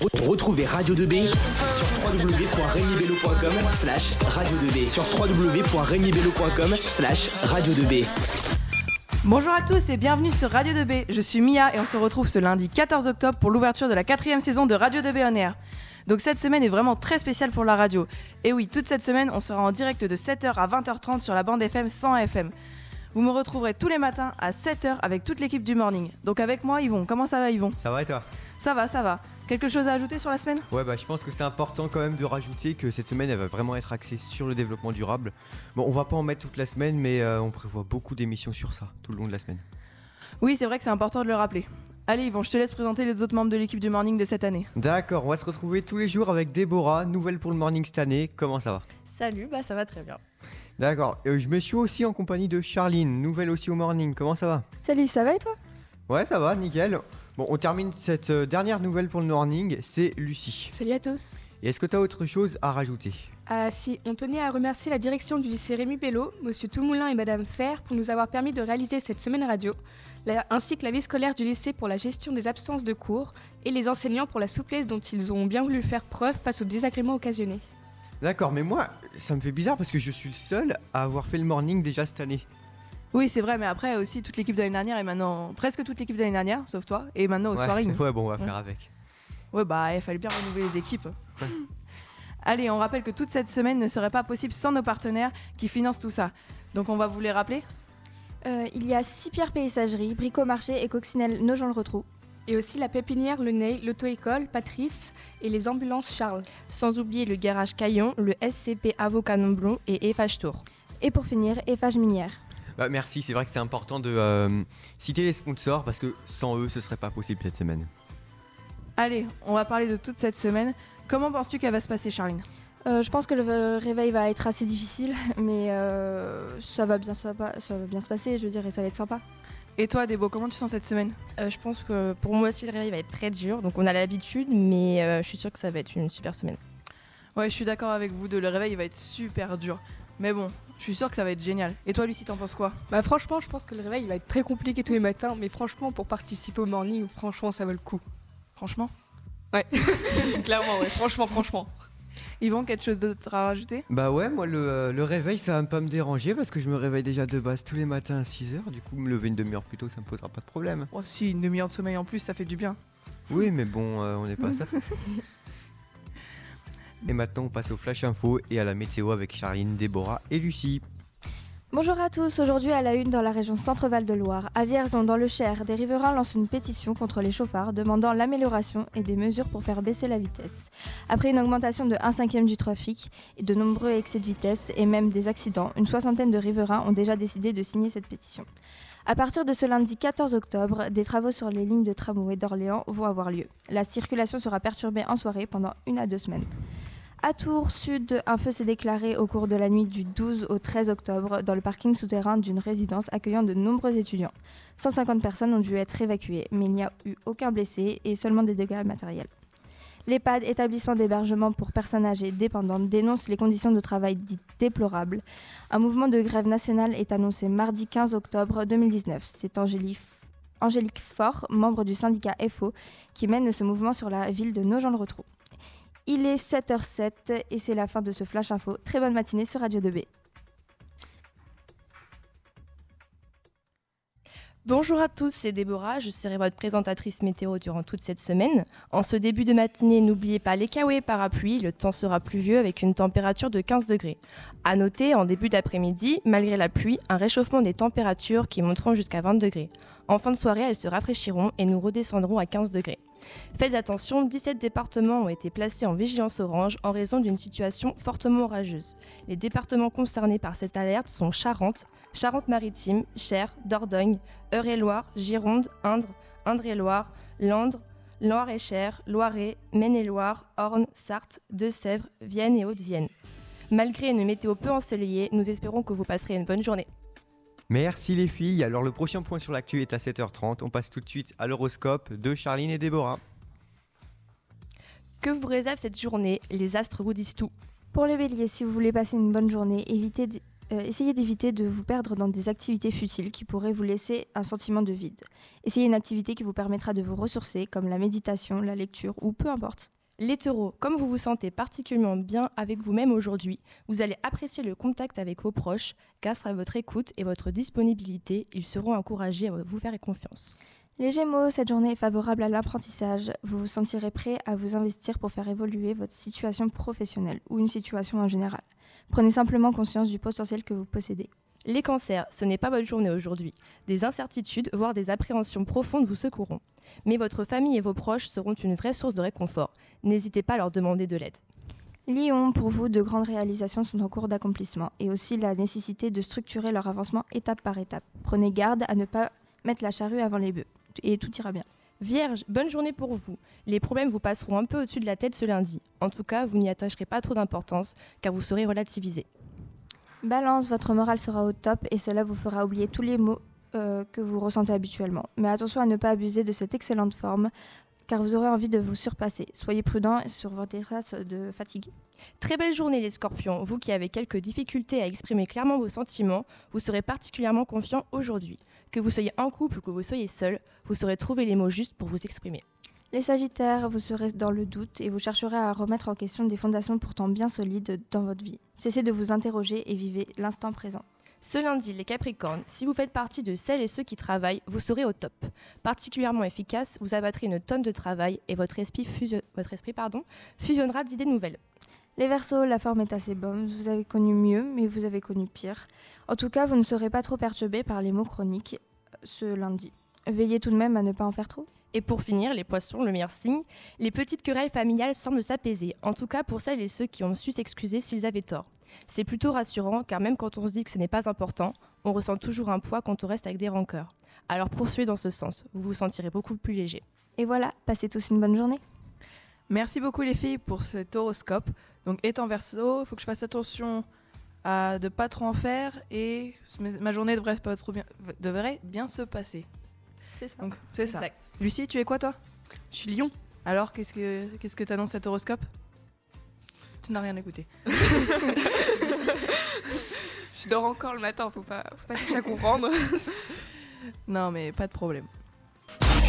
Retrouvez Radio 2B sur www.regnibello.com slash radio 2B sur www.regnibello.com slash radio 2B. Bonjour à tous et bienvenue sur Radio 2B. Je suis Mia et on se retrouve ce lundi 14 octobre pour l'ouverture de la quatrième saison de Radio 2B On Air. Donc cette semaine est vraiment très spéciale pour la radio. Et oui, toute cette semaine, on sera en direct de 7h à 20h30 sur la bande FM 100 FM. Vous me retrouverez tous les matins à 7h avec toute l'équipe du morning. Donc avec moi, Yvon. Comment ça va, Yvon? Ça va et toi? Ça va, ça va. Quelque chose à ajouter sur la semaine? Ouais, bah je pense que c'est important quand même de rajouter que cette semaine elle va vraiment être axée sur le développement durable. Bon, on va pas en mettre toute la semaine, mais euh, on prévoit beaucoup d'émissions sur ça tout le long de la semaine. Oui, c'est vrai que c'est important de le rappeler. Allez, Yvon, je te laisse présenter les autres membres de l'équipe du morning de cette année. D'accord, on va se retrouver tous les jours avec Déborah, nouvelle pour le morning cette année. Comment ça va? Salut, bah ça va très bien. D'accord, euh, je me suis aussi en compagnie de Charline, nouvelle aussi au morning. Comment ça va? Salut, ça va et toi? Ouais, ça va, nickel. Bon, on termine cette euh, dernière nouvelle pour le morning, c'est Lucie. Salut à tous. Et est-ce que tu as autre chose à rajouter? Ah si, on tenait à remercier la direction du lycée Rémi Bello, Monsieur Toumoulin et Madame Fer pour nous avoir permis de réaliser cette semaine radio, la- ainsi que la vie scolaire du lycée pour la gestion des absences de cours et les enseignants pour la souplesse dont ils ont bien voulu faire preuve face aux désagréments occasionnés. D'accord, mais moi, ça me fait bizarre parce que je suis le seul à avoir fait le morning déjà cette année. Oui, c'est vrai, mais après aussi toute l'équipe de l'année dernière et maintenant presque toute l'équipe de l'année dernière, sauf toi, et maintenant au ouais. soirée. ouais, bon, on va Ouais. faire avec. Ouais, bah, il fallait bien renouveler les équipes. Allez, on rappelle que toute cette semaine ne serait pas possible sans nos partenaires qui financent tout ça. Donc on va vous les rappeler Euh, Il y a six pierres paysagères, Bricomarché et Coccinelle Nogent-le-Rotrou. Et aussi la pépinière Le Ney, l'auto-école, Patrice et les ambulances Charles. Sans oublier le garage Caillon, le SCP Avocat Nomblon et EFH Tour. Et pour finir, Eiffage Minière. Bah, merci, c'est vrai que c'est important de euh, citer les sponsors parce que sans eux, ce serait pas possible cette semaine. Allez, on va parler de toute cette semaine. Comment penses-tu qu'elle va se passer, Charline? Euh, je pense que le réveil va être assez difficile, mais euh, ça, va bien, ça, va, ça va bien se passer, je veux dire, et ça va être sympa. Et toi, Débo, comment tu sens cette semaine? Euh, je pense que pour moi aussi le réveil va être très dur, donc on a l'habitude, mais euh, je suis sûre que ça va être une super semaine. Ouais, je suis d'accord avec vous deux, le réveil il va être super dur. Mais bon, je suis sûre que ça va être génial. Et toi, Lucie, t'en penses quoi? Bah franchement, je pense que le réveil il va être très compliqué tous les matins, mais franchement, pour participer au morning, franchement, ça vaut le coup. Franchement? Ouais, clairement, ouais, franchement, franchement. Yvon, quelque chose d'autre à rajouter? Bah ouais, moi le, euh, le réveil ça va pas me déranger parce que je me réveille déjà de base tous les matins à 6h. Du coup, me lever une demi-heure plus tôt, ça me posera pas de problème. Oh, si, une demi-heure de sommeil en plus, ça fait du bien. Oui, mais bon, euh, on n'est pas ça. et maintenant, on passe au Flash Info et à la météo avec Charline, Déborah et Lucie. Bonjour à tous, aujourd'hui à la une dans la région Centre-Val de Loire, à Vierzon dans le Cher, des riverains lancent une pétition contre les chauffards demandant l'amélioration et des mesures pour faire baisser la vitesse. Après une augmentation de 1 cinquième du trafic et de nombreux excès de vitesse et même des accidents, une soixantaine de riverains ont déjà décidé de signer cette pétition. À partir de ce lundi 14 octobre, des travaux sur les lignes de tramway d'Orléans vont avoir lieu. La circulation sera perturbée en soirée pendant une à deux semaines. À Tours Sud, un feu s'est déclaré au cours de la nuit du 12 au 13 octobre dans le parking souterrain d'une résidence accueillant de nombreux étudiants. 150 personnes ont dû être évacuées, mais il n'y a eu aucun blessé et seulement des dégâts matériels. L'EHPAD, établissement d'hébergement pour personnes âgées dépendantes, dénonce les conditions de travail dites déplorables. Un mouvement de grève nationale est annoncé mardi 15 octobre 2019. C'est Angélique Faure, membre du syndicat FO, qui mène ce mouvement sur la ville de Nogent-le-Rotrou. Il est 7h07 et c'est la fin de ce Flash Info. Très bonne matinée sur Radio 2B. Bonjour à tous, c'est Déborah, je serai votre présentatrice météo durant toute cette semaine. En ce début de matinée, n'oubliez pas les kawaii parapluies, le temps sera pluvieux avec une température de 15 degrés. À noter, en début d'après-midi, malgré la pluie, un réchauffement des températures qui monteront jusqu'à 20 degrés. En fin de soirée, elles se rafraîchiront et nous redescendrons à 15 degrés. Faites attention, 17 départements ont été placés en vigilance orange en raison d'une situation fortement orageuse. Les départements concernés par cette alerte sont Charente, Charente-Maritime, Cher, Dordogne, Eure-et-Loire, Gironde, Indre, Indre-et-Loire, Landre, Loire-et-Cher, Loiret, Maine-et-Loire, Orne, Sarthe, Deux-Sèvres, Vienne et Haute-Vienne. Malgré une météo peu ensoleillée, nous espérons que vous passerez une bonne journée. Merci les filles. Alors le prochain point sur l'actu est à 7h30. On passe tout de suite à l'horoscope de Charline et Déborah. Que vous réserve cette journée? Les astres vous disent tout. Pour les béliers, si vous voulez passer une bonne journée, évitez, euh, essayez d'éviter de vous perdre dans des activités futiles qui pourraient vous laisser un sentiment de vide. Essayez une activité qui vous permettra de vous ressourcer, comme la méditation, la lecture ou peu importe. Les taureaux, comme vous vous sentez particulièrement bien avec vous-même aujourd'hui, vous allez apprécier le contact avec vos proches. Grâce à votre écoute et votre disponibilité, ils seront encouragés à vous faire confiance. Les Gémeaux, cette journée est favorable à l'apprentissage. Vous vous sentirez prêt à vous investir pour faire évoluer votre situation professionnelle ou une situation en général. Prenez simplement conscience du potentiel que vous possédez. Les cancers, ce n'est pas votre journée aujourd'hui. Des incertitudes, voire des appréhensions profondes vous secourront. Mais votre famille et vos proches seront une vraie source de réconfort. N'hésitez pas à leur demander de l'aide. Lion, pour vous, de grandes réalisations sont en cours d'accomplissement et aussi la nécessité de structurer leur avancement étape par étape. Prenez garde à ne pas mettre la charrue avant les bœufs et tout ira bien. Vierge, bonne journée pour vous. Les problèmes vous passeront un peu au-dessus de la tête ce lundi. En tout cas, vous n'y attacherez pas trop d'importance car vous serez relativisé. Balance, votre morale sera au top et cela vous fera oublier tous les mots euh, que vous ressentez habituellement. Mais attention à ne pas abuser de cette excellente forme car vous aurez envie de vous surpasser. Soyez prudent sur votre traces de fatigue. Très belle journée les scorpions. Vous qui avez quelques difficultés à exprimer clairement vos sentiments, vous serez particulièrement confiant aujourd'hui. Que vous soyez en couple ou que vous soyez seul, vous saurez trouver les mots justes pour vous exprimer. Les Sagittaires, vous serez dans le doute et vous chercherez à remettre en question des fondations pourtant bien solides dans votre vie. Cessez de vous interroger et vivez l'instant présent. Ce lundi, les Capricornes, si vous faites partie de celles et ceux qui travaillent, vous serez au top. Particulièrement efficace, vous abattrez une tonne de travail et votre esprit, fusio- votre esprit pardon, fusionnera d'idées nouvelles. Les Verseaux, la forme est assez bonne. Vous avez connu mieux, mais vous avez connu pire. En tout cas, vous ne serez pas trop perturbé par les mots chroniques euh, ce lundi. Veillez tout de même à ne pas en faire trop. Et pour finir, les poissons, le meilleur signe, les petites querelles familiales semblent s'apaiser, en tout cas pour celles et ceux qui ont su s'excuser s'ils avaient tort. C'est plutôt rassurant car même quand on se dit que ce n'est pas important, on ressent toujours un poids quand on reste avec des rancœurs. Alors poursuivez dans ce sens, vous vous sentirez beaucoup plus léger. Et voilà, passez tous une bonne journée. Merci beaucoup les filles pour cet horoscope. Donc étant verso, il faut que je fasse attention à de pas trop en faire et ma journée devrait, pas trop bien, devrait bien se passer. C'est ça. Donc c'est ça. Exact. Lucie, tu es quoi toi? Je suis lion. Alors qu'est-ce que qu'est-ce que t'annonce cet horoscope? Tu n'as rien écouté. Je dors encore le matin, faut pas, faut pas chercher à comprendre. Non mais pas de problème.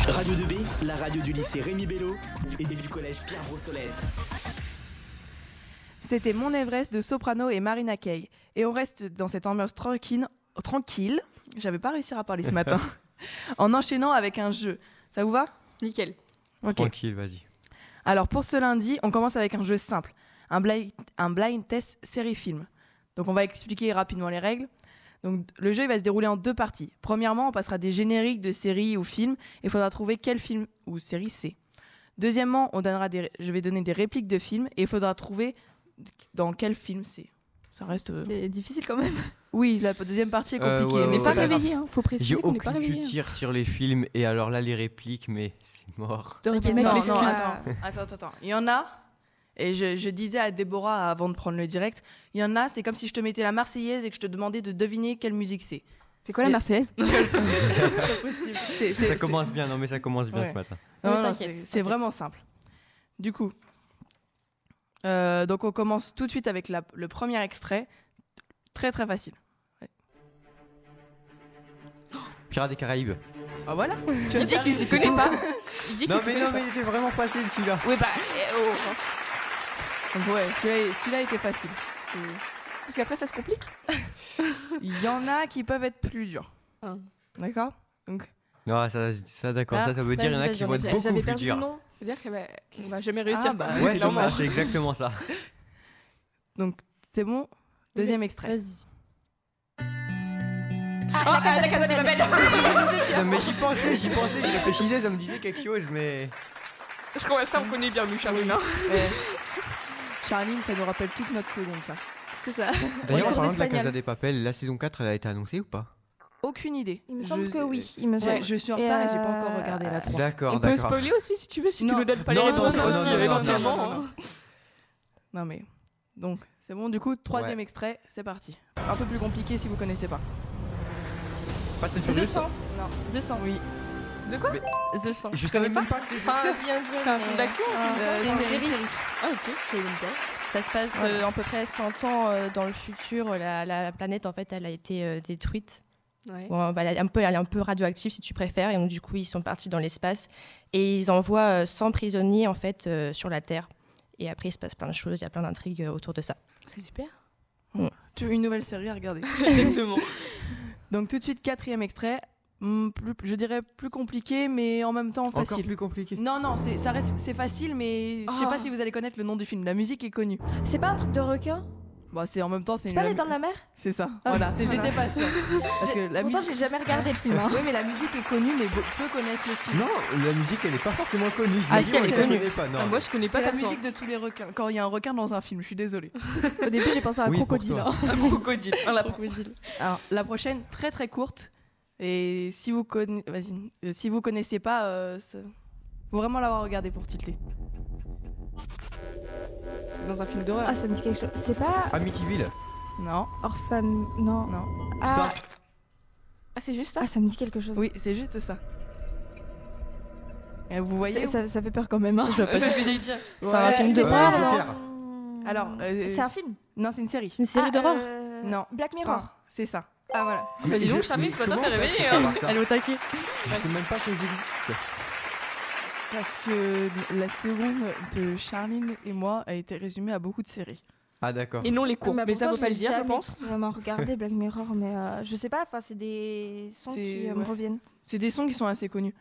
Radio 2B, la radio du lycée Rémi Bello et du collège Pierre Brossolette. C'était Mon Everest de Soprano et Marina Kaye. Et on reste dans cette ambiance tranquille, tranquille. J'avais pas réussi à parler ce matin. en enchaînant avec un jeu. Ça vous va? Nickel. Ok. Tranquille, vas-y. Alors pour ce lundi, on commence avec un jeu simple, un blind, un blind test série film. Donc on va expliquer rapidement les règles. Donc le jeu il va se dérouler en deux parties. Premièrement, on passera des génériques de séries ou films et il faudra trouver quel film ou série c'est. Deuxièmement, on donnera des, je vais donner des répliques de films et il faudra trouver dans quel film c'est. Ça reste. euh, C'est difficile quand même. Oui, la deuxième partie est Euh, compliquée. ouais, On mais n'est ouais, pas ouais. réveillé, hein. faut préciser qu'on n'est pas aucune culture sur les films et alors là les répliques, mais c'est mort. T'aurais pu Non, mettre l'excuse. attends, attends, attends, attends. Il y en a, et je, je disais à Déborah avant de prendre le direct, il y en a, c'est comme si je te mettais la Marseillaise et que je te demandais de deviner quelle musique c'est. C'est quoi la Marseillaise Ça commence bien, non mais ça commence bien Ouais. ce matin. Non, non, c'est vraiment simple. Du coup, euh, donc on commence tout de suite avec la- le premier extrait. Très très facile. Pirates des Caraïbes. Ah voilà. Tu Il dit qu'il s'y connaît pas. Il dit Non mais non pas. mais il était vraiment facile celui-là. Oui, bah, eh, oh. Donc ouais, celui-là était facile. Parce qu'après, ça se complique. Il y en a qui peuvent être plus durs. Ah. D'accord? Donc Non ça, ça d'accord, Ah, ça ça veut dire il y en a qui vont être beaucoup J'avais plus perdu le durs. nom. C'est-à-dire qu'on va, qu'on va jamais réussir. Ah, bah. Ouais c'est ça, c'est exactement ça. Donc, c'est bon? Deuxième extrait. Vas-y. Ah, ah, la Casa de Papel Non, mais j'y pensais, j'y pensais, j'y réfléchissais, ça me disait quelque chose mais... Je crois que ça, on connaît bien, nous, Charline. hein. Charline, ça nous rappelle toute notre seconde, ça. C'est ça. D'ailleurs en parlant de la. Casa des Papel, la saison 4 elle a été annoncée ou pas? Aucune idée. Il me Je semble sais- que oui. Il me semble. Ouais, je suis en Et, retard et, j'ai pas euh, encore regardé la 3. D'accord, On peut spoiler aussi, si tu veux, si tu Non. nous donnes pas les Non, réponses non, non, aussi, éventuellement. non, non, non, hein. Non, mais. Donc, c'est bon, du coup, troisième Ouais. extrait, c'est parti. Un peu plus compliqué si vous connaissez pas. Fast and The Furious. 100. Non. The 100. Oui. De quoi The 100. Je savais même pas que c'était ça. C'est un film d'action Euh, C'est une série. Ah, ok, je savais même pas. Ça se passe euh, à peu près 100 ans euh, dans le futur. La, la planète, en fait, elle a été détruite. Ouais. Bon, bah, elle, est un peu, elle est un peu radioactive, si tu préfères. Et donc, du coup, ils sont partis dans l'espace. Et ils envoient euh, 100 prisonniers, en fait, euh, sur la Terre. Et après, il se passe plein de choses. Il y a plein d'intrigues euh, autour de ça. C'est super. Tu veux une nouvelle série à regarder. Exactement. Donc tout de suite, quatrième extrait. Plus- je dirais plus compliqué, mais en même temps Encore facile. plus compliqué. Non, non, c'est, ça reste, c'est facile, mais je sais pas si vous allez connaître le nom du film. La musique est connue. C'est pas un truc de requin? Bon, c'est en même temps, c'est une. pas les dents de la mer? C'est ça. Voilà, c'est, j'étais pas sûre. Parce que la Pourtant, musique. j'ai jamais regardé le film. hein. Oui, mais la musique est connue, mais peu connaissent le film. Non, la musique elle est pas forcément connue. Je Ah si, elle est on la connue. connaît Pas, non. Ah, moi, je connais pas C'est la musique de tous les requins. Quand il y a un requin dans un film, je suis désolée. Au début, j'ai pensé à un Oui, crocodile. hein. Un crocodile. Un lapin. Alors, la prochaine, très très courte. Et si vous, conna... Vas-y. Euh, si vous connaissez pas, euh, faut vraiment l'avoir regardé pour tilter. Dans un film d'horreur. Ah, ça me dit quelque chose. C'est pas Amityville. Non, Orphan. Non. non. Ah, Ça. Ah, c'est juste ça ah, ça me dit quelque chose. Oui, c'est juste ça. Et vous voyez ça, ça fait peur quand même. hein. Je vois pas C'est ce que j'ai dit. C'est un film c'est- d'horreur, Euh, non Joker. Alors, euh, C'est un film Non, c'est une série. Une série Ah, d'horreur euh, Non. Black Mirror. Enfin, c'est ça. Ah, voilà. Bah, dis donc, mais ce matin, t'es réveillée, ça Elle est au taquet. Je sais même pas qu'elles existent. Parce que la seconde de Charline et moi a été résumée à beaucoup de séries. Ah d'accord. Et non les cours. Ah, Mais ça faut pas le dire, je pense. vraiment regardé Black Mirror, mais euh, je sais pas, enfin, c'est des sons qui euh, ouais. me reviennent. C'est des sons qui sont assez connus,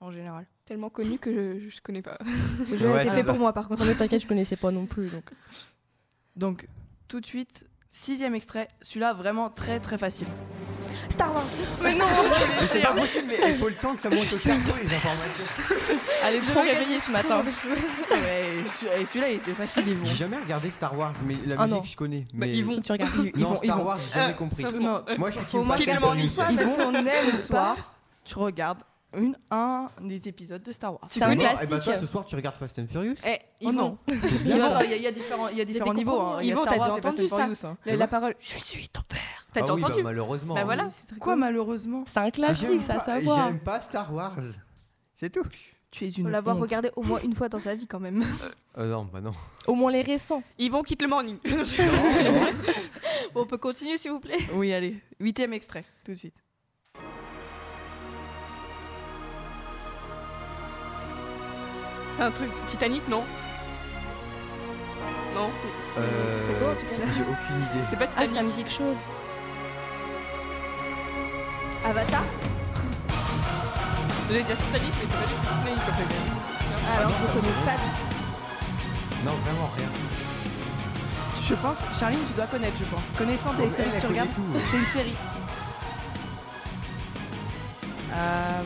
en général. Tellement connu que je, je connais pas. Ce jeu Ouais, a été c'est fait ça. pour moi, par contre. Le taquet, je connaissais pas non plus. Donc. Donc, tout de suite, sixième extrait. Celui-là, vraiment très très facile. Star Wars. Mais non Mais c'est pas possible, mais il faut le temps que ça monte au cerveau les informations. Elle est trop réveillée ce matin. Ouais, celui-là, il était facile, vont. J'ai jamais regardé Star Wars, mais la Ah musique non. je connais. Bah, Mais ils vont. Tu regardes. Ils Non, Star. Wars, j'ai jamais Euh, compris. Moi je suis le fois, Ils même vont si on aime ce soir, tu regardes une, un des épisodes de Star Wars. C'est un Eh ben, classique. toi, ce soir tu regardes Fast and Furious Eh, Oh ils non. Il y, a, il y a- il y a différents, il y a différents des niveaux. Hein. Il y a Yvon, t'as déjà entendu ça Furious, hein. La, la parole. Je suis ton père. T'as Ah déjà oui, bah, entendu malheureusement. Bah voilà. Quoi, malheureusement C'est un J'aime classique, ça, pas- savoir. J'aime pas Star Wars. C'est tout. Tu es une. l'avoir regardé au moins une fois dans sa vie, quand même. Euh, non, bah non. Au moins les récents. Yvon quitte le morning. Bon, on peut continuer, s'il vous plaît. Oui, allez. Huitième extrait, tout de suite. C'est un truc Titanic, non Non, C'est Euh, c'est beau, en tout cas. là. J'ai aucune idée. c'est pas Ah, ça me Titanic. dit quelque chose. Avatar J'allais dire Titanic, mais c'est pas du tout Titanic en fait. Alors, non, je connais pas du Non, vraiment rien. Je pense, Charline, tu dois connaître, je pense. Connaissant tes séries que tu regardes, c'est une série. Euh,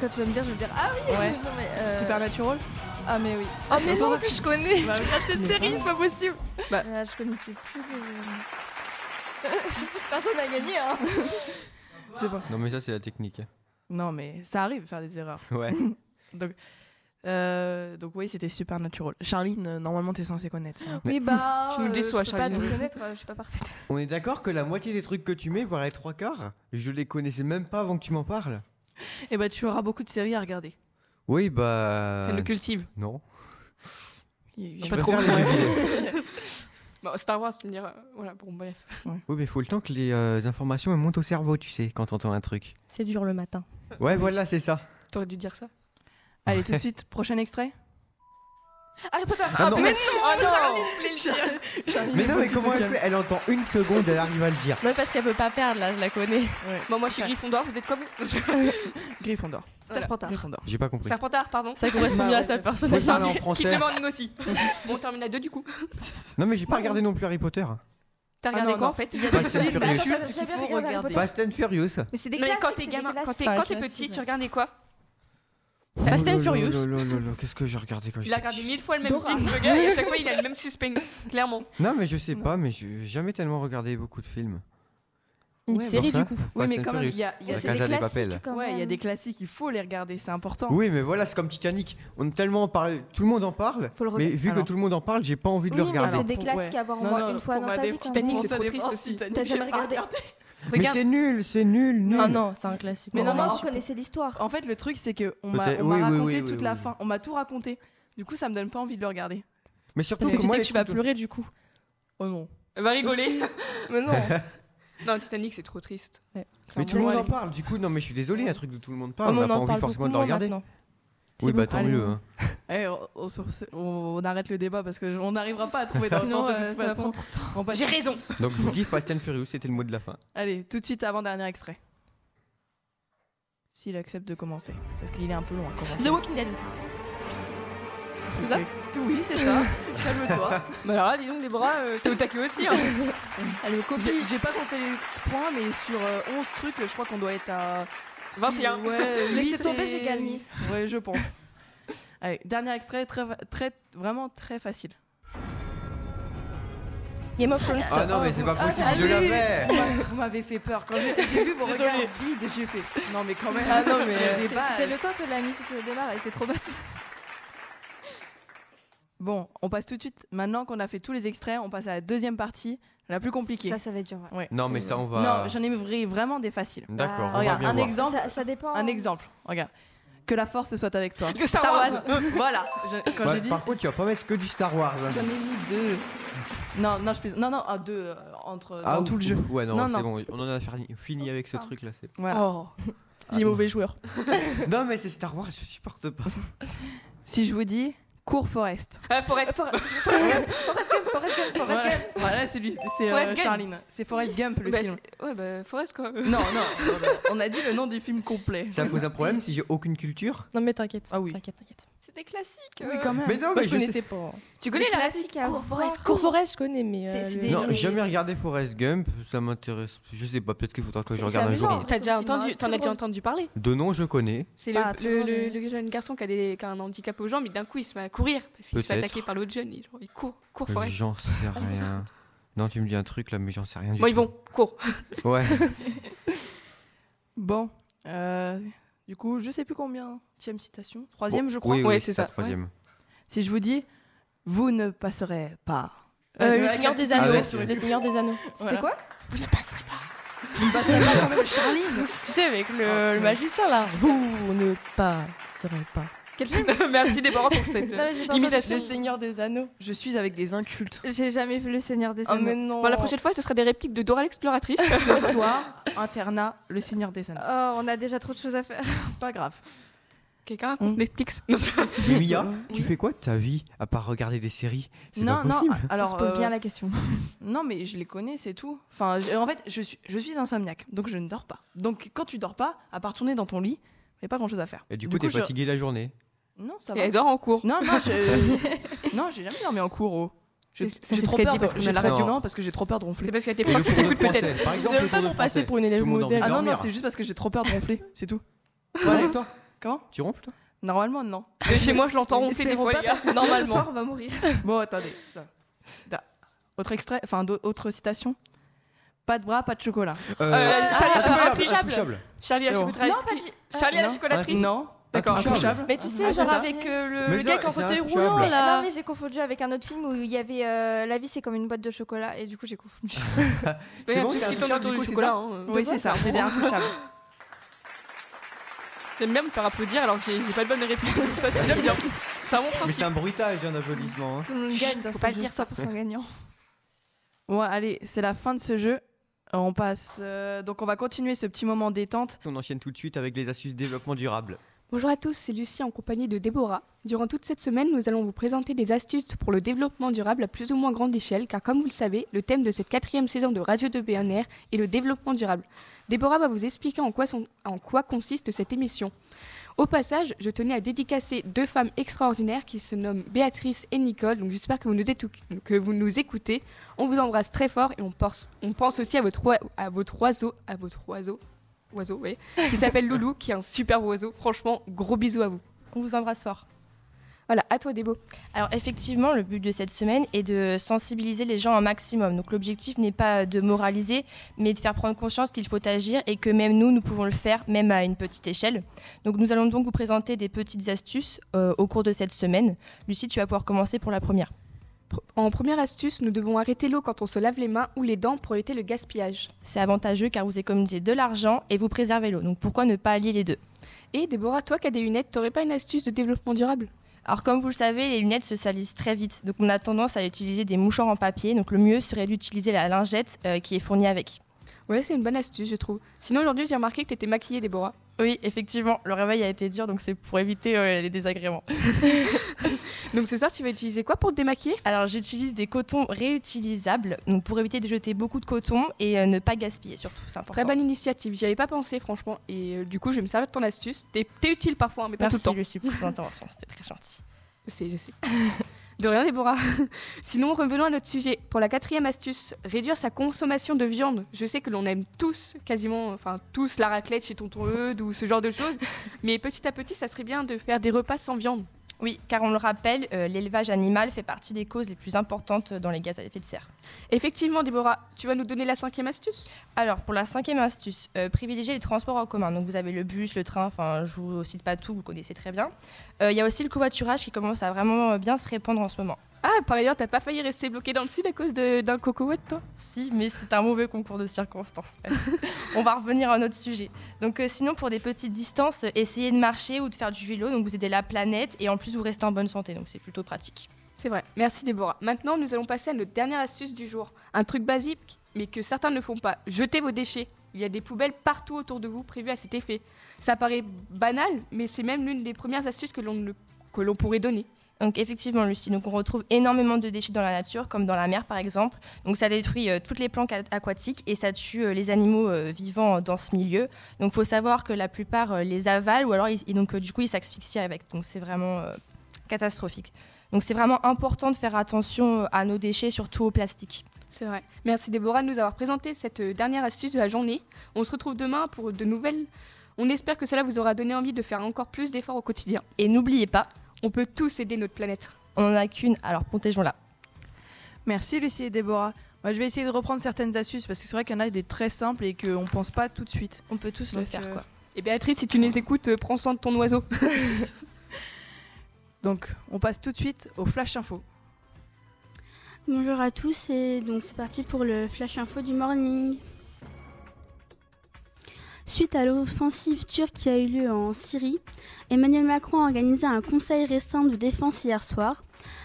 Quand tu vas me dire, je vais me dire Ah oui Ouais. Non, mais, euh, Supernatural Ah, mais oui. Oh, mais non, je connais. Bah, Regarde cette série, c'est pas possible. Euh, je connaissais plus. euh, Personne n'a gagné, hein C'est bon. Non, mais ça, c'est la technique. Non, mais ça arrive de faire des erreurs. Ouais. Donc, euh, donc oui, c'était Supernatural. Charline, normalement, t'es censée connaître ça. Oui, bah. Tu nous euh, déçois, je peux pas Charline. tout connaître, je suis pas parfaite. On est d'accord que la moitié des trucs que tu mets, voire les trois quarts, je les connaissais même pas avant que tu m'en parles. Et bah, tu auras beaucoup de séries à regarder. Oui, bah. Ça le cultive. Non. Il- Je il- pas trop. Bon, Star Wars, tu me diras. Voilà, bon, bref. Oui, mais faut le temps que les euh, informations elles montent au cerveau, tu sais, quand t'entends un truc. C'est dur le matin. Ouais, voilà, c'est ça. T'aurais dû dire ça. Allez, tout de suite, prochain extrait. Harry Potter Ah, non, mais, Oh non mais non, mais comment elle fait? Elle entend une seconde, elle arrive à le dire. Non, parce qu'elle veut pas perdre, là, je la connais. Bon, moi je suis Gryffondor, vous êtes quoi vous Gryffondor. Serpentard. J'ai pas compris. Serpentard, pardon. Ça correspond Bah, bien à ouais, sa t'as- Faut parler en personnalité. Quitte français. morning aussi. bon, on termine à deux du coup. Non, mais j'ai pas regardé non plus Harry Potter. T'as Ah regardé non, quoi non. en fait? Fast and Mais Furious. Fast and. Mais c'est des Mais quand t'es gamin, quand t'es petit, ouais. tu regardais quoi? Fast and Furious. Qu'est-ce que j'ai regardé quand Il j'étais a regardé mille fois le même film, le gars, et à chaque fois il a le même suspense, clairement. Non, mais je sais pas, mais j'ai jamais tellement regardé beaucoup de films. Une Ouais, série, du coup. Oui, mais and quand même, il y a, il y des de classiques Papel. quand ouais, il y a des classiques, il faut les regarder, c'est important. Oui, mais voilà, c'est comme Titanic. On a tellement parlé, tout le monde en parle. Faut le Mais vu Alors. que tout le monde en parle, j'ai pas envie de le Oui, regarder. c'est des classiques ouais. à voir au Non, moins non, une fois dans ma sa vie. Titanic, c'est trop triste aussi. Titanic, T'as jamais pas Mais c'est nul, c'est nul, nul. Ah non, c'est un classique. Mais non, Au mais moins, en- on connaissait l'histoire. En fait, le truc, c'est que on m'a oui, oui, raconté oui, toute oui, la oui. fin, on m'a tout raconté. Du coup, ça me donne pas envie de le regarder. Mais surtout Parce que tu moi, sais que tu vas pleurer du coup. Oh non. Elle va rigoler. Mais non. non, Titanic, c'est trop triste. Mais tout le monde en parle, du coup, non, mais je suis désolé, un truc dont tout le monde Oh, parle, mais on on n'a pas en envie forcément de le regarder. Oui, bah bon, tant allez. mieux. hein. Eh, on, arrête le débat parce qu'on n'arrivera pas à trouver dans le Sinon, temps de euh, toute ça va façon. trop de temps. J'ai raison. Donc je vous dis Fast and Furious, c'était le mot de la fin. Allez, tout de suite avant-dernier extrait. S'il accepte de commencer. Parce qu'il est un peu long à commencer. The Walking Dead. C'est ça. Oui, c'est ça. Calme-toi. Mais alors là, dis donc, des bras, euh, t'es au taquet aussi. Hein. Allez, au copie. J'ai j'ai pas compté les points, mais sur euh, 11 trucs, je crois qu'on doit être à. 21. six- Ouais, Laissez tomber, j'ai gagné. Ouais, je pense. Allez, dernier extrait, très, très, vraiment très facile. Game of Thrones. Ah non, mais c'est pas Ah, possible, allez. je l'avais Vous m'avez- Vous m'avez fait peur. Quand j'ai vu vos regards vides, j'ai fait. Non, mais quand même. Ah non, mais, euh. C'était le temps que la musique démarre, elle était trop basse. Bon, on passe tout de suite. Maintenant qu'on a fait tous les extraits, on passe à la deuxième partie, la plus compliquée. Ça, ça va être dur. ouais. Non, mais ça, on va. Non, j'en ai vra- vraiment des faciles. D'accord, Ah, regarde, bien un voir. exemple. Ça, ça dépend. Un exemple. Regarde. Que la force soit avec toi. De Star Wars. voilà. Je- quand Ouais, j'ai dit. Par contre, tu vas pas mettre que du Star Wars. hein. J'en ai mis deux. Non, non, je plaisante. Non, non, ah, deux euh, entre Ah, dans ouf, tout le jeu. ouf, Ouais, non, Non, c'est non. bon, on en a fini, avec ce truc là. c'est- Voilà. Oh. Les mauvais joueurs. Non, mais c'est Star Wars, je supporte pas. Si je vous dis Cours Forest. Ah, Forest. Voilà, voilà, c'est lui, c'est euh, Gump. Charline. C'est Forrest Gump le Bah, film. ouais, bah, Forest quoi. Non, non, on a dit le nom du film complet. Ça pose un problème si j'ai aucune culture Non mais t'inquiète. Ah oui. T'inquiète, t'inquiète. C'est des classiques. Oui, quand même. Mais non, Moi mais je je sais- connaissais pas. Tu connais Des la classiques à Cours. Forest, Cours Forest, je connais, mais. Euh, c'est le- Non, j'ai jamais regardé Forrest Gump, ça m'intéresse. Je sais pas, peut-être qu'il faudra que je regarde un jour. T'as déjà entendu, t'en as déjà entendu parler? De nom, je connais. C'est le, le, mais- le- le jeune garçon qui a, des, qui a un handicap aux jambes, mais d'un coup il se met à courir parce qu'il se fait attaquer par l'autre jeune. Il, genre, il court, court Forest. J'en sais rien. Non, tu me dis un truc là, mais j'en sais rien du Bon, ils tout. vont, cours. Ouais. Bon, euh, du coup, je sais plus combien. Tième citation. Troisième, je crois. Oui, c'est ça. ça. Troisième. Si je vous dis, vous ne passerez pas. Euh, le Seigneur des Anneaux. ouais, sur Le Seigneur des Anneaux. Voilà. quoi Vous ne passerez pas. Vous ne passerez pas quand même, Charline. Tu sais, avec le, Ah, le magicien là. Vous ne passerez pas. Quel film Merci Déborah pour cette Non, euh, mais j'ai pas imitation. Le Seigneur des Anneaux. Je suis avec des incultes. J'ai jamais vu Le Seigneur des Oh Anneaux. mais non. Bon, la prochaine fois, ce sera des répliques de Dora l'exploratrice. Ce soir, internat, le Seigneur des Anneaux. Oh, on a déjà trop de choses à faire. Pas grave. Quelqu'un raconte. Netflix Mais Mia, Oui. tu fais quoi de ta vie à part regarder des séries? C'est Non, pas non. possible. Alors, on se pose euh, bien la question. Non, mais je les connais, c'est tout. Enfin, en fait, je suis, je suis insomniaque, donc je ne dors pas. Donc, quand tu dors pas, à part tourner dans ton lit, il n'y a pas grand-chose à faire. Et du coup, t'es je- fatigué la journée. Non, ça Et va. elle dort en cours. Non, non, je... non, j'ai jamais dormi en cours. Oh. J'ai ça, trop ce qu'elle peur dit de- parce la trop- radio. Non, parce que j'ai trop peur de ronfler. C'est parce qu'elle était Et proche qui de t'écoute peut-être. par exemple, pas de pour passer pour une élève modèle. de Ah non, non, c'est juste parce que j'ai trop peur de ronfler, c'est tout. Voilà, et toi? Comment? Tu ronfles toi? Normalement, non. De chez moi, je l'entends ronfler des fois, que Normalement. Ce soir, on va mourir. Bon, attendez. Autre extrait, enfin, autre citation? Pas de bras, pas de chocolat. Euh, Charlie à la Intouchable, chocolaterie. Intouchable. Charlie à la Non. chocolaterie. Non, pas du- Charlie à la chocolaterie. Non. D'accord. Intouchable. Mais tu sais, Ah, genre avec euh, le, gars qui est en fauteuil roulant là. Non, mais j'ai confondu avec un autre film où il y avait euh, La vie, c'est comme une boîte de chocolat, et du coup, j'ai confondu. C'est bon, tout ce qui tourne autour du chocolat. ça hein. Oui, c'est ça, c'est des intouchables. J'aime bien me faire applaudir alors que j'ai pas de bonne réplique. Ça, c'est- j'aime bien. C'est un bon Mais c'est un bruitage, un applaudissement. hein. Tout le monde gagne dans faut pas le dire, ça. 100% gagnant. Bon, allez, c'est la fin de ce jeu. Euh, On passe. euh, donc, on va continuer ce petit moment détente. On enchaîne tout de suite avec les astuces développement durable. Bonjour à tous, c'est Lucie en compagnie de Déborah. Durant toute cette semaine, nous allons vous présenter des astuces pour le développement durable à plus ou moins grande échelle, car comme vous le savez, le thème de cette quatrième saison de Radio 2 BNR est le développement durable. Déborah va vous expliquer en quoi, consiste cette émission. Au passage, je tenais à dédicacer deux femmes extraordinaires qui se nomment Béatrice et Nicole, donc j'espère que vous nous, écoutez. On vous embrasse très fort et on pense, aussi à à votre oiseau, oiseau, oui, qui s'appelle Loulou, qui est un super oiseau. Franchement, gros bisous à vous. On vous embrasse fort. Voilà, à toi Débo. Alors effectivement, le but de cette semaine est de sensibiliser les gens un maximum. Donc l'objectif n'est pas de moraliser, mais de faire prendre conscience qu'il faut agir et que même nous, nous pouvons le faire, même à une petite échelle. Donc nous allons donc vous présenter des petites astuces euh, au cours de cette semaine. Lucie, tu vas pouvoir commencer pour la première. En première astuce, nous devons arrêter l'eau quand on se lave les mains ou les dents pour éviter le gaspillage. C'est avantageux car vous économisez de l'argent et vous préservez l'eau. Donc pourquoi ne pas allier les deux? Et Déborah, toi qui as des lunettes, t'aurais pas une astuce de développement durable? Alors comme vous le savez, les lunettes se salissent très vite, donc on a tendance à utiliser des mouchoirs en papier, donc le mieux serait d'utiliser la lingette euh, qui est fournie avec. Ouais, c'est une bonne astuce, je trouve. Sinon, aujourd'hui, j'ai remarqué que tu étais maquillée, Déborah. Oui, effectivement, le réveil a été dur, donc c'est pour éviter euh, les désagréments. donc ce soir, tu vas utiliser quoi pour te démaquiller? Alors j'utilise des cotons réutilisables, donc pour éviter de jeter beaucoup de coton et euh, ne pas gaspiller surtout, c'est important. Très bonne initiative, j'y avais pas pensé franchement, et euh, du coup je vais me servir de ton astuce. T'es utile parfois, hein, mais pas Merci, tout le temps. Lucie pour l'intervention, c'était très gentil. Je sais, je sais. De rien, Déborah. Sinon, revenons à notre sujet. Pour la quatrième astuce, réduire sa consommation de viande. Je sais que l'on aime tous, quasiment, enfin tous, la raclette chez Tonton Eudes ou ce genre de choses. mais petit à petit, ça serait bien de faire des repas sans viande. Oui, car on le rappelle, euh, l'élevage animal fait partie des causes les plus importantes dans les gaz à effet de serre. Effectivement, Déborah, tu vas nous donner la cinquième astuce? Alors, pour la cinquième astuce, euh, privilégier les transports en commun. Donc, vous avez le bus, le train, enfin, je vous cite pas tout, vous connaissez très bien. Euh, Il y a aussi le covoiturage qui commence à vraiment bien se répandre en ce moment. Ah, par ailleurs, t'as pas failli rester bloqué dans le sud à cause d'un cocoette, toi? Si, mais c'est un mauvais concours de circonstances. On va revenir à notre sujet. Donc, euh, sinon, pour des petites distances, essayez de marcher ou de faire du vélo. Donc, vous aidez la planète et en plus, vous restez en bonne santé. Donc, c'est plutôt pratique. C'est vrai. Merci, Déborah. Maintenant, nous allons passer à notre dernière astuce du jour. Un truc basique, mais que certains ne font pas. Jetez vos déchets. Il y a des poubelles partout autour de vous prévues à cet effet. Ça paraît banal, mais c'est même l'une des premières astuces que l'on que l'on pourrait donner. Donc effectivement, Lucie, donc on retrouve énormément de déchets dans la nature, comme dans la mer par exemple. Donc ça détruit euh, toutes les plantes aquatiques et ça tue euh, les animaux euh, vivants dans ce milieu. Donc il faut savoir que la plupart euh, les avalent ou alors ils, et donc du coup ils s'asphyxient avec. Donc c'est vraiment catastrophique. Donc c'est vraiment important de faire attention à nos déchets, surtout au plastique. C'est vrai. Merci Déborah de nous avoir présenté cette dernière astuce de la journée. On se retrouve demain pour de nouvelles. On espère que cela vous aura donné envie de faire encore plus d'efforts au quotidien. Et n'oubliez pas, on peut tous aider notre planète. On n'en a qu'une, alors protégeons-la. Merci Lucie et Déborah. Moi, je vais essayer de reprendre certaines astuces parce que c'est vrai qu'il y en a des très simples et qu'on pense pas tout de suite. On peut tous Donc, le faire, euh, quoi. Et Béatrice, si tu nous écoutes, euh, prends soin de ton oiseau. Donc, on passe tout de suite au Flash Info. Bonjour à tous et donc c'est parti pour le flash info du morning. Suite à l'offensive turque qui a eu lieu en Syrie, Emmanuel Macron a organisé un conseil restreint de défense hier soir.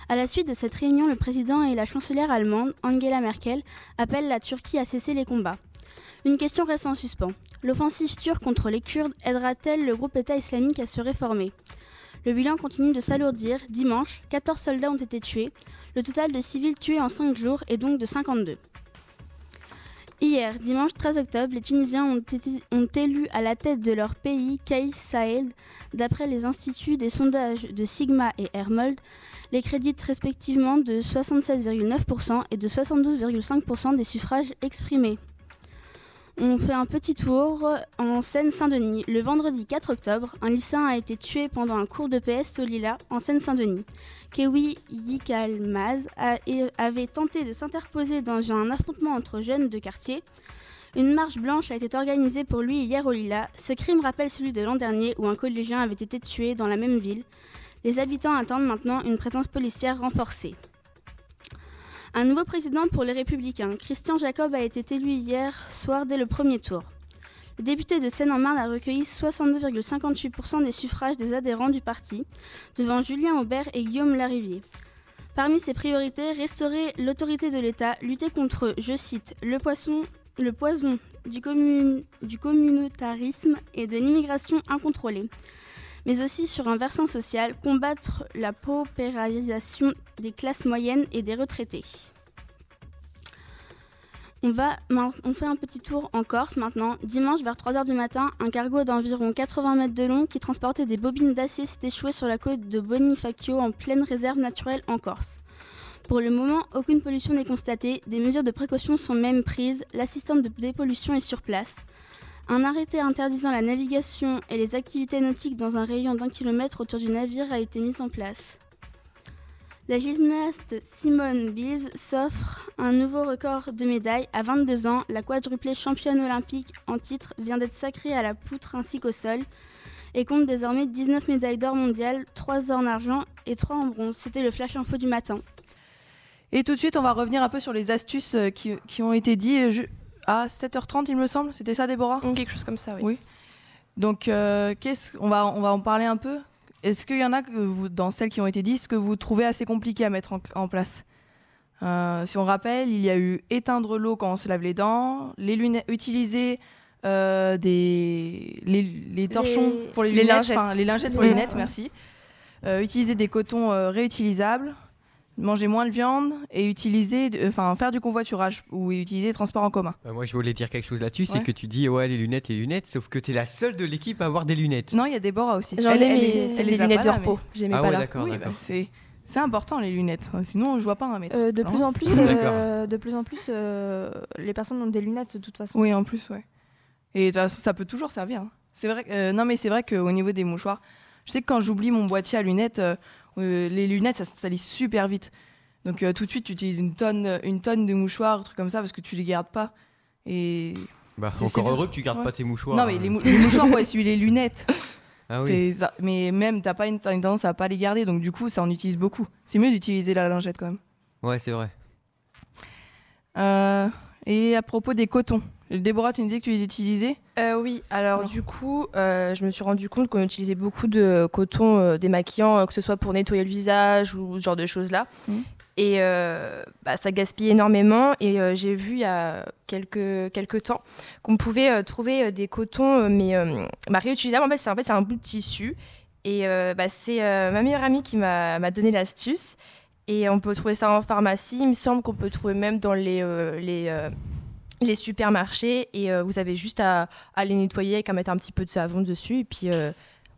À la suite de cette réunion, le président et la chancelière allemande, Angela Merkel, appellent la Turquie à cesser les combats. Une question reste en suspens. L'offensive turque contre les Kurdes aidera-t-elle le groupe État islamique à se réformer? Le bilan continue de s'alourdir. Dimanche, 14 soldats ont été tués. Le total de civils tués en 5 jours est donc de 52. Hier, dimanche 13 octobre, les Tunisiens ont, élu à la tête de leur pays Kaïs Saïd. D'après les instituts des sondages de Sigma et Hermold, les créditent respectivement de 76,9% et de 72,5% des suffrages exprimés. On fait un petit tour en Seine-Saint-Denis. Le vendredi 4 octobre, un lycéen a été tué pendant un cours de PS au Lila en Seine-Saint-Denis. Kewi Yikalmaz avait tenté de s'interposer dans un affrontement entre jeunes de quartier. Une marche blanche a été organisée pour lui hier au Lila. Ce crime rappelle celui de l'an dernier où un collégien avait été tué dans la même ville. Les habitants attendent maintenant une présence policière renforcée. Un nouveau président pour les Républicains, Christian Jacob, a été élu hier soir dès le premier tour. Le député de Seine-en-Marne a recueilli 62,58% des suffrages des adhérents du parti, devant Julien Aubert et Guillaume Larivier. Parmi ses priorités, restaurer l'autorité de l'État, lutter contre, je cite, le, poison du communautarisme et de l'immigration incontrôlée, mais aussi sur un versant social, combattre la paupérisation des classes moyennes et des retraités. On, fait un petit tour en Corse maintenant. Dimanche vers 3h du matin, un cargo d'environ 80 mètres de long qui transportait des bobines d'acier s'est échoué sur la côte de Bonifacio en pleine réserve naturelle en Corse. Pour le moment, aucune pollution n'est constatée, des mesures de précaution sont même prises, l'assistante de dépollution est sur place. Un arrêté interdisant la navigation et les activités nautiques dans un rayon d'un kilomètre autour du navire a été mis en place. La gymnaste Simone Biles s'offre un nouveau record de médailles. À 22 ans, la quadruplée championne olympique en titre vient d'être sacrée à la poutre ainsi qu'au sol et compte désormais 19 médailles d'or mondiales, 3 en argent et 3 en bronze. C'était le flash info du matin. Et tout de suite, on va revenir un peu sur les astuces euh, qui, ont été dites à 7h30, il me semble. C'était ça, Déborah? Quelque chose comme ça, oui. Oui. Donc, euh, qu'est-ce on va, on va en parler un peu. est-ce qu'il y en a que vous, dans celles qui ont été dites que vous trouvez assez compliqué à mettre en, en place? Euh, Si on rappelle, il y a eu éteindre l'eau quand on se lave les dents, les lunettes, utiliser euh, des les, les torchons Les- pour les, les lunettes, lingettes. les lingettes pour Les lingettes, lunettes, merci. Utiliser des cotons réutilisables, manger moins de viande et utiliser, euh, enfin faire du convoiturage ou utiliser les transports en commun. Euh, moi, je voulais dire quelque chose là-dessus, c'est que tu dis ouais les lunettes, les lunettes, sauf que t'es la seule de l'équipe à avoir des lunettes. Non, il y a Déborah aussi. J'en ai, mais elle c'est les des lunettes de repos. J'aimais Ah pas ouais, là. d'accord, Oui, d'accord. bah, c'est c'est important les lunettes. Sinon, je vois pas un mètre. Euh, de Non. plus en plus, euh, de plus en plus, euh, les personnes ont des lunettes de toute façon. Oui, en plus, ouais. Et de toute façon, ça peut toujours servir. hein. C'est vrai. euh, non, mais c'est vrai qu'au niveau des mouchoirs, je sais que quand j'oublie mon boîtier à lunettes, euh, euh, les lunettes, ça salisse super vite. Donc euh, tout de suite, tu utilises une tonne, une tonne de mouchoirs, un truc comme ça, parce que tu les gardes pas. Et Bah, C'est- encore c'est heureux que tu gardes Ouais. pas tes mouchoirs. non, mais les, mou- les mouchoirs pour essuyer les lunettes. Ah oui. c'est ça. Mais même, t'as pas une tendance à pas les garder, donc du coup, ça en utilise beaucoup. C'est mieux d'utiliser la lingette quand même. Ouais, c'est vrai. Euh, et à propos des cotons, Déborah, tu nous disais que tu les utilisais? Euh, oui, alors, Alors. du coup, euh, je me suis rendu compte qu'on utilisait beaucoup de coton euh, démaquillant, euh, que ce soit pour nettoyer le visage ou ce genre de choses-là. Mhm. Et euh, bah, ça gaspille énormément. Et euh, j'ai vu il y a quelques, quelques temps qu'on pouvait euh, trouver euh, des cotons, euh, mais euh, bah, réutilisables. En fait, c'est en fait, un bout de tissu. Et euh, bah, c'est euh, ma meilleure amie qui m'a m'a donné l'astuce. Et on peut trouver ça en pharmacie. Il me semble qu'on peut trouver même dans les, euh, les, euh, les supermarchés. Et euh, vous avez juste à, à les nettoyer et à mettre un petit peu de savon dessus. Et puis, euh,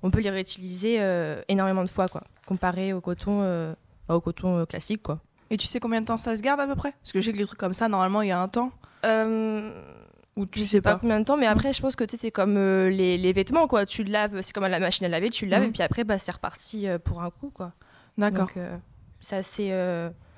on peut les réutiliser euh, énormément de fois, quoi, comparé au coton, au coton classique, quoi. Et tu sais combien de temps ça se garde à peu près? Parce que je sais que les trucs comme ça, normalement, il y a un temps. Ou tu je sais sais pas pas. combien de temps, mais après, je pense que tu sais, c'est comme les, les vêtements, quoi. Tu le laves, c'est comme à la machine à laver, tu le laves, Mhm. et puis après, bah, c'est reparti pour un coup, quoi. D'accord. Donc, c'est assez,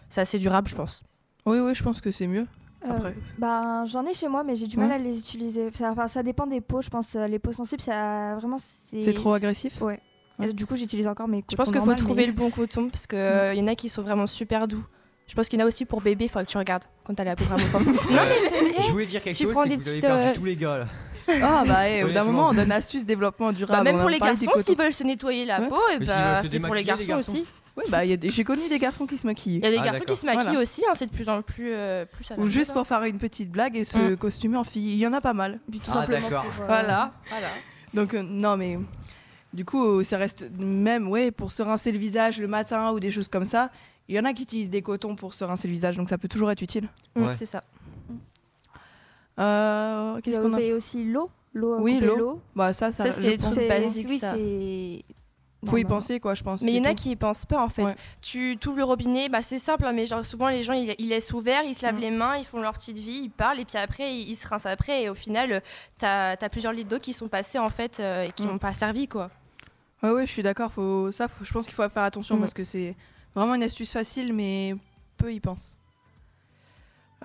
c'est assez durable, je pense. Oui, oui, je pense que c'est mieux. Euh, Après. Ben, j'en ai chez moi, mais j'ai du Ouais. mal à les utiliser. Enfin, ça dépend des peaux, je pense. euh, Les peaux sensibles, ça vraiment c'est. C'est trop agressif? Ouais. Ouais. Et Du coup, j'utilise encore mes. Je pense qu'il faut trouver mais- le bon coton, parce qu'il y en a qui sont vraiment super doux. Je pense qu'il y en a aussi pour bébé, il faudrait que tu regardes quand t'as la peau vraiment sensible. non, mais c'est vrai. Je voulais dire quelque Tu chose, prends des que vous avez petites, perdu euh, tous les gars là. Ah bah, eh, au bout d'un moment, on donne astuce développement durable. Bah, même pour a les garçons, s'ils veulent se nettoyer la Ouais. peau, et Mais bah, c'est pour les garçons. aussi. Oui, bah, il y a des- j'ai connu des garçons qui se maquillent. Il y a des Ah, garçons qui se maquillent Voilà. aussi, hein, c'est de plus en plus, euh, plus à la Ou juste mode, pour hein. faire une petite blague et se Mm. costumer en fille. Il y en a pas mal. Puis tout Ah, simplement pour, euh, Voilà, voilà. Donc, euh, non, mais. Du coup, ça reste même, ouais, pour se rincer le visage le matin ou des choses comme ça. Il y en a qui utilisent des cotons pour se rincer le visage, donc ça peut toujours être utile. Mm, Ouais. C'est ça. Euh, Qu'est-ce qu'on a fait aussi l'eau. L'eau. Oui, l'eau. Bah, ça, ça, c'est trucs C'est- basiques, Oui, ça. Faut y penser, quoi, je pense. Mais il y en a qui y pensent pas en fait. Ouais. Tu t'ouvres le robinet, bah c'est simple, hein, mais genre souvent les gens ils, ils laissent ouvert, ils se lavent Mm. les mains, ils font leur petite vie, ils parlent et puis après ils, ils se rincent après et au final t'as as plusieurs litres d'eau qui sont passés en fait euh, et qui Mm. n'ont pas servi quoi. Ouais, ouais, je suis d'accord. Faut... Ça, faut- je pense qu'il faut faire attention Mm. parce que c'est vraiment une astuce facile, mais peu y pensent.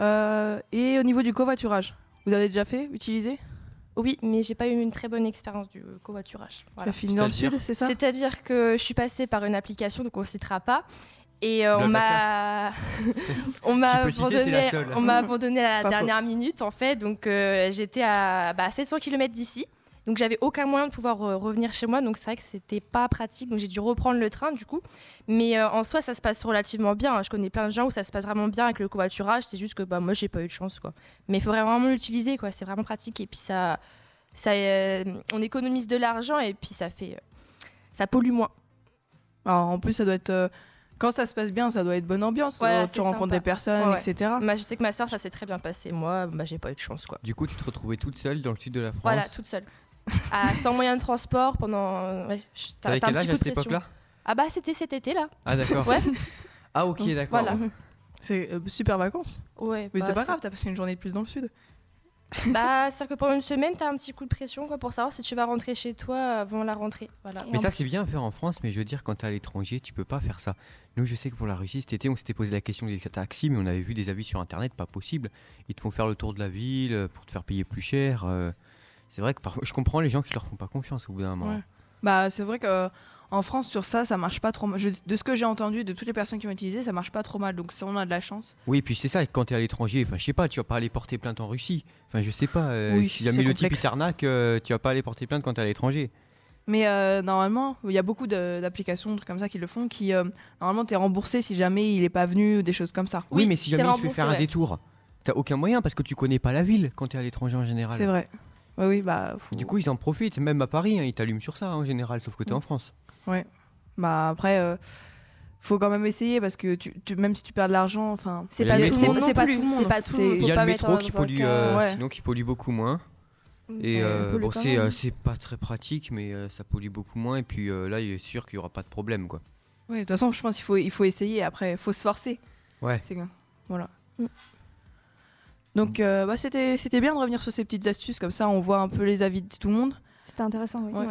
Euh, et au niveau du covoiturage, vous avez déjà fait, utilisé? Oui, mais j'ai pas eu une très bonne expérience du covoiturage. Tu Voilà. as fini dans le C'est-à-dire sud, c'est ça? C'est-à-dire que je suis passée par une application, donc on ne citera pas. Et euh, on m'a on m'a la abandonné, on m'a abandonné à la Pas dernière minute en fait. Donc euh, j'étais à bah, 700 km d'ici. Donc j'avais aucun moyen de pouvoir euh, revenir chez moi. Donc c'est vrai que c'était pas pratique. Donc j'ai dû reprendre le train du coup. Mais euh, en soi ça se passe relativement bien. Je connais plein de gens où ça se passe vraiment bien avec le covoiturage. C'est juste que bah, moi j'ai pas eu de chance quoi. Mais il faudrait vraiment l'utiliser quoi. C'est vraiment pratique et puis ça ça euh, on économise de l'argent et puis ça fait euh, ça pollue moins. Alors, en plus, ça doit être. euh, Quand ça se passe bien, ça doit être bonne ambiance. Tu rencontres sympa. des personnes, Ouais, ouais. etc. Bah, je sais que ma soeur, ça s'est très bien passé. Moi, bah, j'ai pas eu de chance, quoi. Du coup, tu te retrouvais toute seule dans le sud de la France. Voilà, toute seule. Ah, sans moyen de transport pendant. Ouais, T'avais quel âge à cette époque-là? Ah, bah, c'était cet été, là. Ah d'accord. Ouais. Ah ok, d'accord. Voilà. C'est euh, super vacances. Ouais. Mais bah, c'était pas c'est- grave, t'as passé une journée de plus dans le sud. Bah, c'est-à-dire que pendant une semaine, t'as un petit coup de pression, quoi, pour savoir si tu vas rentrer chez toi avant la rentrée. Voilà. Mais ça c'est bien à faire en France, mais je veux dire quand t'es à l'étranger, tu peux pas faire ça. Nous je sais que pour la Russie cet été on s'était posé la question des taxis, mais on avait vu des avis sur internet, pas possible. Ils te font faire le tour de la ville euh, pour te faire payer plus cher. euh. C'est vrai que parfois, je comprends les gens qui leur font pas confiance au bout d'un moment. Ouais. Bah, c'est vrai que euh, en France, sur ça, ça marche pas trop mal. Je- de ce que j'ai entendu de toutes les personnes qui ont utilisé, ça marche pas trop mal. Donc, si on a de la chance. Oui, puis c'est ça, quand t'es à l'étranger, enfin je sais pas, tu vas pas aller porter plainte en Russie. Enfin je sais pas, euh, Oui, si jamais le type t'arnaque, euh, tu vas pas aller porter plainte quand t'es à l'étranger. Mais euh, normalement, il y a beaucoup d'applications trucs comme ça qui le font, qui normalement t'es remboursé si jamais il est pas venu ou des choses comme ça. Oui, Oui, mais si jamais tu veux faire un détour, t'as aucun moyen parce que tu connais pas la ville quand t'es à l'étranger en général. C'est vrai. Oui, oui, bah. faut- Du coup, ils en profitent, même à Paris, hein, ils t'allument sur ça en général, sauf que t'es Mm. en France. bah après, euh, faut quand même essayer parce que tu, tu- même si tu perds de l'argent, enfin. C'est pas tout le monde C'est pas tout le monde. C'est pas tout le C'est- monde. Il y a pas le métro qui pollue, euh, ouais. sinon qui pollue beaucoup moins. Et Ouais, euh, bon, c'est euh, c'est pas très pratique, mais euh, ça pollue beaucoup moins. Et puis euh, là, il est sûr qu'il y aura pas de problème, quoi. Ouais, de toute façon, je pense qu'il faut, il faut essayer. Après, il faut se forcer. Ouais. Voilà. Mm. Donc, euh, bah, c'était c'était bien de revenir sur ces petites astuces comme ça. On voit un peu les avis de tout le monde. C'était intéressant, oui. Ouais.